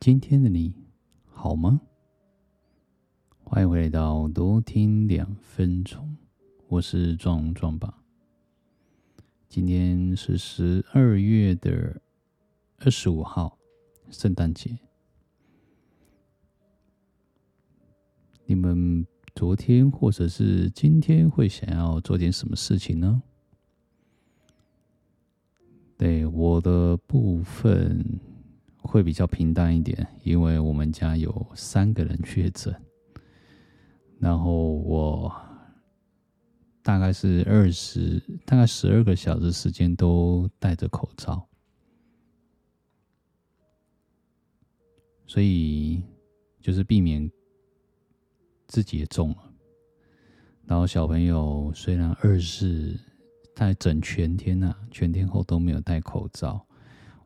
今天的你好吗？欢迎回来到多听两分钟，我是壮壮吧。今天是十二月的二十五号，圣诞节。你们昨天或者是今天会想要做点什么事情呢？对，我的部分。会比较平淡一点，因为我们家有三个人确诊，然后我大概是二十，大概十二个小时时间都戴着口罩，所以就是避免自己也中了。然后小朋友虽然二十，戴整全天呐、啊，全天候都没有戴口罩，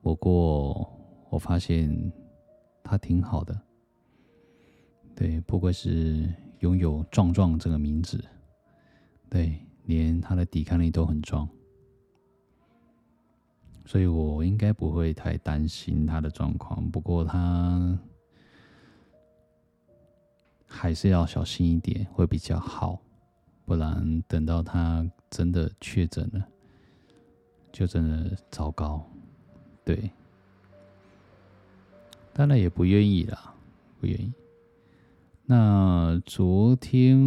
不过。我发现他挺好的，对，不愧是拥有“壮壮”这个名字，对，连他的抵抗力都很壮，所以我应该不会太担心他的状况。不过他还是要小心一点，会比较好，不然等到他真的确诊了，就真的糟糕，对。当然也不愿意啦，不愿意。那昨天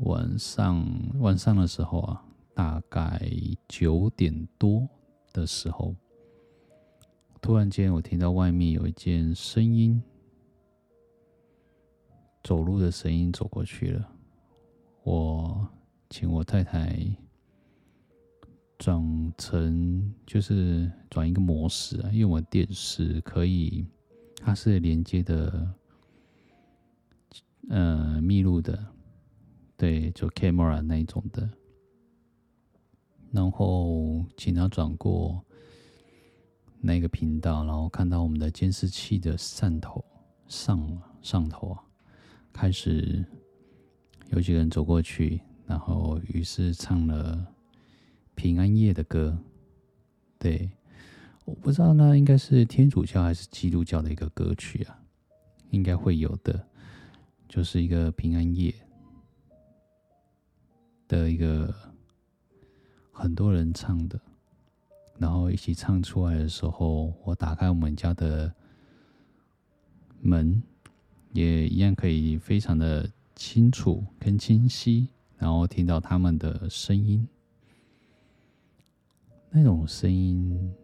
晚上晚上的时候啊，大概九点多的时候，突然间我听到外面有一件声音，走路的声音走过去了。我请我太太转成就是转一个模式啊，因为我电视可以。它是连接的，呃，密录的，对，就 camera 那一种的。然后请他转过那个频道，然后看到我们的监视器的上头上上头啊，开始有几个人走过去，然后于是唱了平安夜的歌，对。我不知道那应该是天主教还是基督教的一个歌曲啊，应该会有的，就是一个平安夜的一个很多人唱的，然后一起唱出来的时候，我打开我们家的门，也一样可以非常的清楚跟清晰，然后听到他们的声音，那种声音。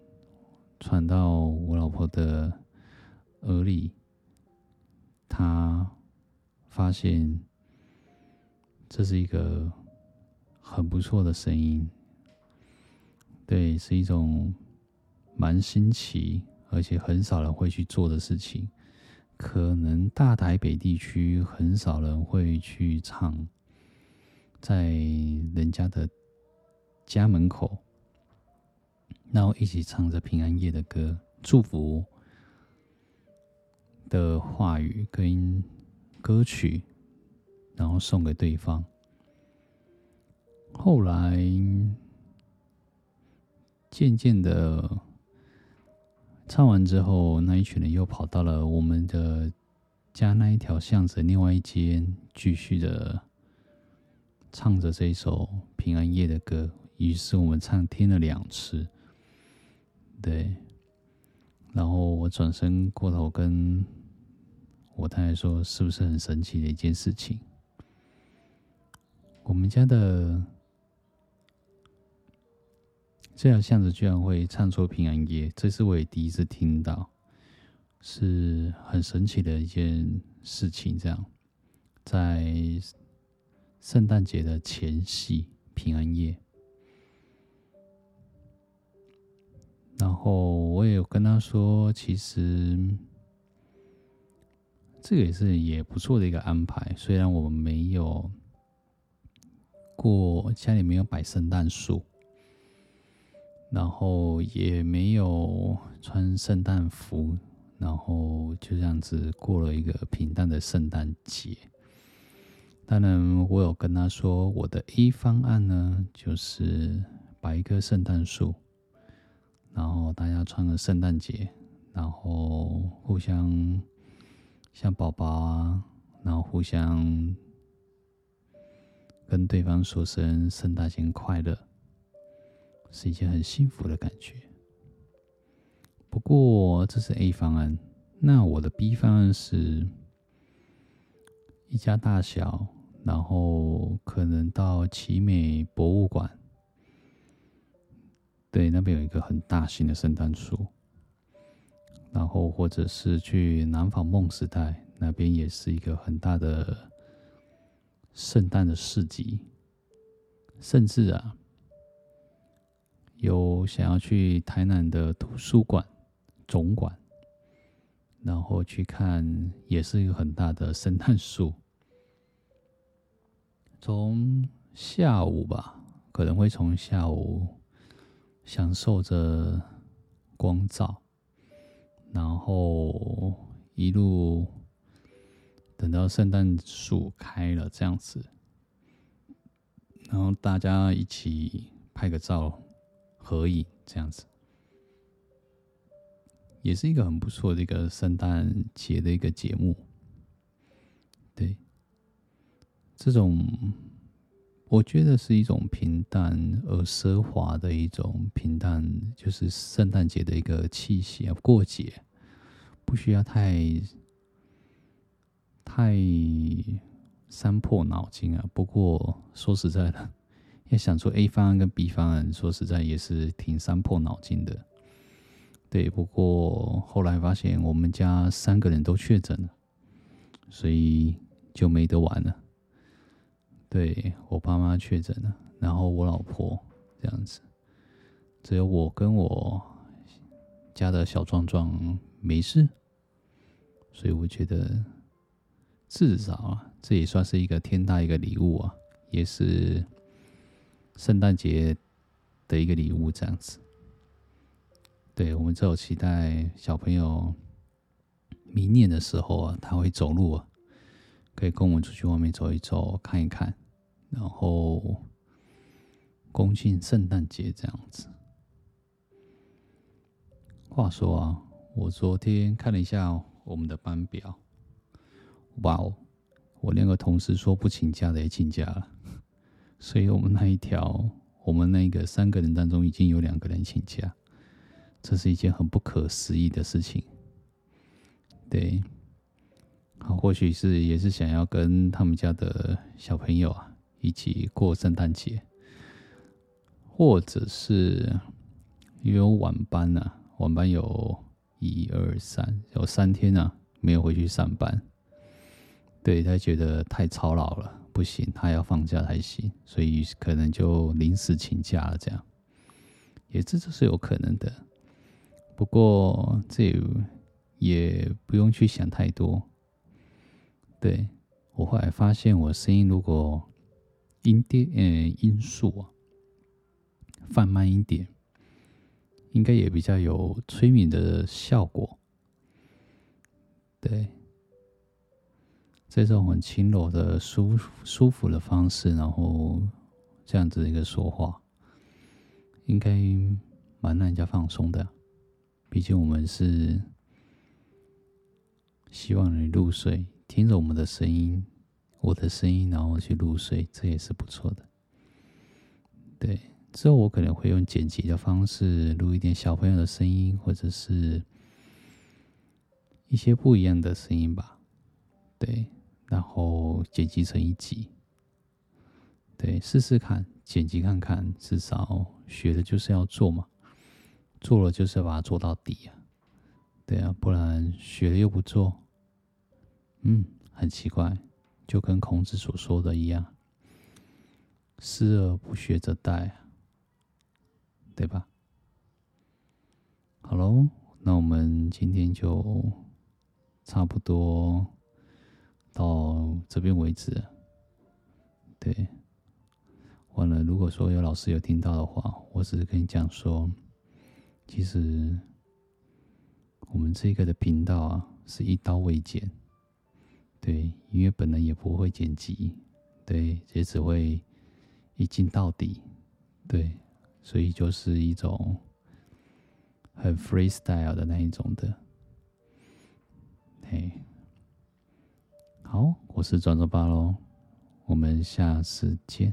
传到我老婆的耳里，她发现这是一个很不错的声音，对，是一种蛮新奇，而且很少人会去做的事情。可能大台北地区很少人会去唱，在人家的家门口。然后一起唱着平安夜的歌，祝福的话语跟歌曲，然后送给对方。后来渐渐的唱完之后，那一群人又跑到了我们的家那一条巷子另外一间，继续的唱着这一首平安夜的歌。于是我们唱听了两次。对，然后我转身过头跟我太太说：“是不是很神奇的一件事情？我们家的这条巷子居然会唱出平安夜，这是我也第一次听到，是很神奇的一件事情。这样，在圣诞节的前夕，平安夜。”然后我也有跟他说，其实这个也是也不错的一个安排。虽然我们没有过家里没有摆圣诞树，然后也没有穿圣诞服，然后就这样子过了一个平淡的圣诞节。当然，我有跟他说，我的 A 方案呢，就是摆一棵圣诞树。然后大家穿个圣诞节，然后互相像宝宝啊，然后互相跟对方说声圣诞节快乐，是一件很幸福的感觉。不过这是 A 方案，那我的 B 方案是一家大小，然后可能到奇美博物馆，那边有一个很大型的圣诞树。然后，或者是去南纺梦时代那边，也是一个很大的圣诞的市集。甚至啊，有想要去台南的图书馆总馆，然后去看，也是一个很大的圣诞树。从下午吧，可能会从下午享受着光照。然后一路等到圣诞树开了这样子，然后大家一起拍个照、合影这样子，也是一个很不错的一个圣诞节的一个节目。对，这种我觉得是一种平淡而奢华的一种平淡，就是圣诞节的一个气息啊，过节。不需要太太伤破脑筋啊！不过说实在的，要想出 A 方案跟 B 方案，说实在也是挺伤破脑筋的。对，不过后来发现我们家三个人都确诊了，所以就没得玩了。对，我爸妈确诊了，然后我老婆这样子，只有我跟我家的小壮壮没事。所以我觉得，至少啊，这也算是一个天大一个礼物啊，也是圣诞节的一个礼物，这样子。对，我们只有期待小朋友明年的时候啊，他会走路啊，可以跟我们出去外面走一走，看一看，然后恭庆圣诞节这样子。话说啊，我昨天看了一下。我们的班表，哇哦！我两个同事说不请假的也请假了，所以我们那一条，我们那个三个人当中已经有两个人请假，这是一件很不可思议的事情。对，好，或许是也是想要跟他们家的小朋友啊一起过圣诞节，或者是因为有晚班啊，晚班有。一二三，有三天啊，没有回去上班。对，他觉得太操劳了，不行，他要放假才行，所以可能就临时请假了。这样，也这这是有可能的。不过这也不用去想太多。对，我后来发现，我声音如果音调呃音速啊放慢一点。应该也比较有催眠的效果，对，这种很轻柔的舒舒服的方式，然后这样子一个说话，应该蛮让人家放松的。毕竟我们是希望你入睡，听着我们的声音，我的声音，然后去入睡，这也是不错的，对。之后我可能会用剪辑的方式录一点小朋友的声音，或者是一些不一样的声音吧。对，然后剪辑成一集。对，试试看，剪辑看看，至少学的就是要做嘛，做了就是要把它做到底啊。对啊，不然学了又不做，嗯，很奇怪，就跟孔子所说的一样，“思而不学则殆”。对吧？好喽，那我们今天就差不多到这边为止。对，完了，如果说有老师有听到的话，我只是跟你讲说，其实我们这个的频道啊是一刀未剪，对，因为本人也不会剪辑，对，也只会一镜到底，对。所以就是一种很 freestyle 的那一种的，嘿，好我是转转巴喽，我们下次见。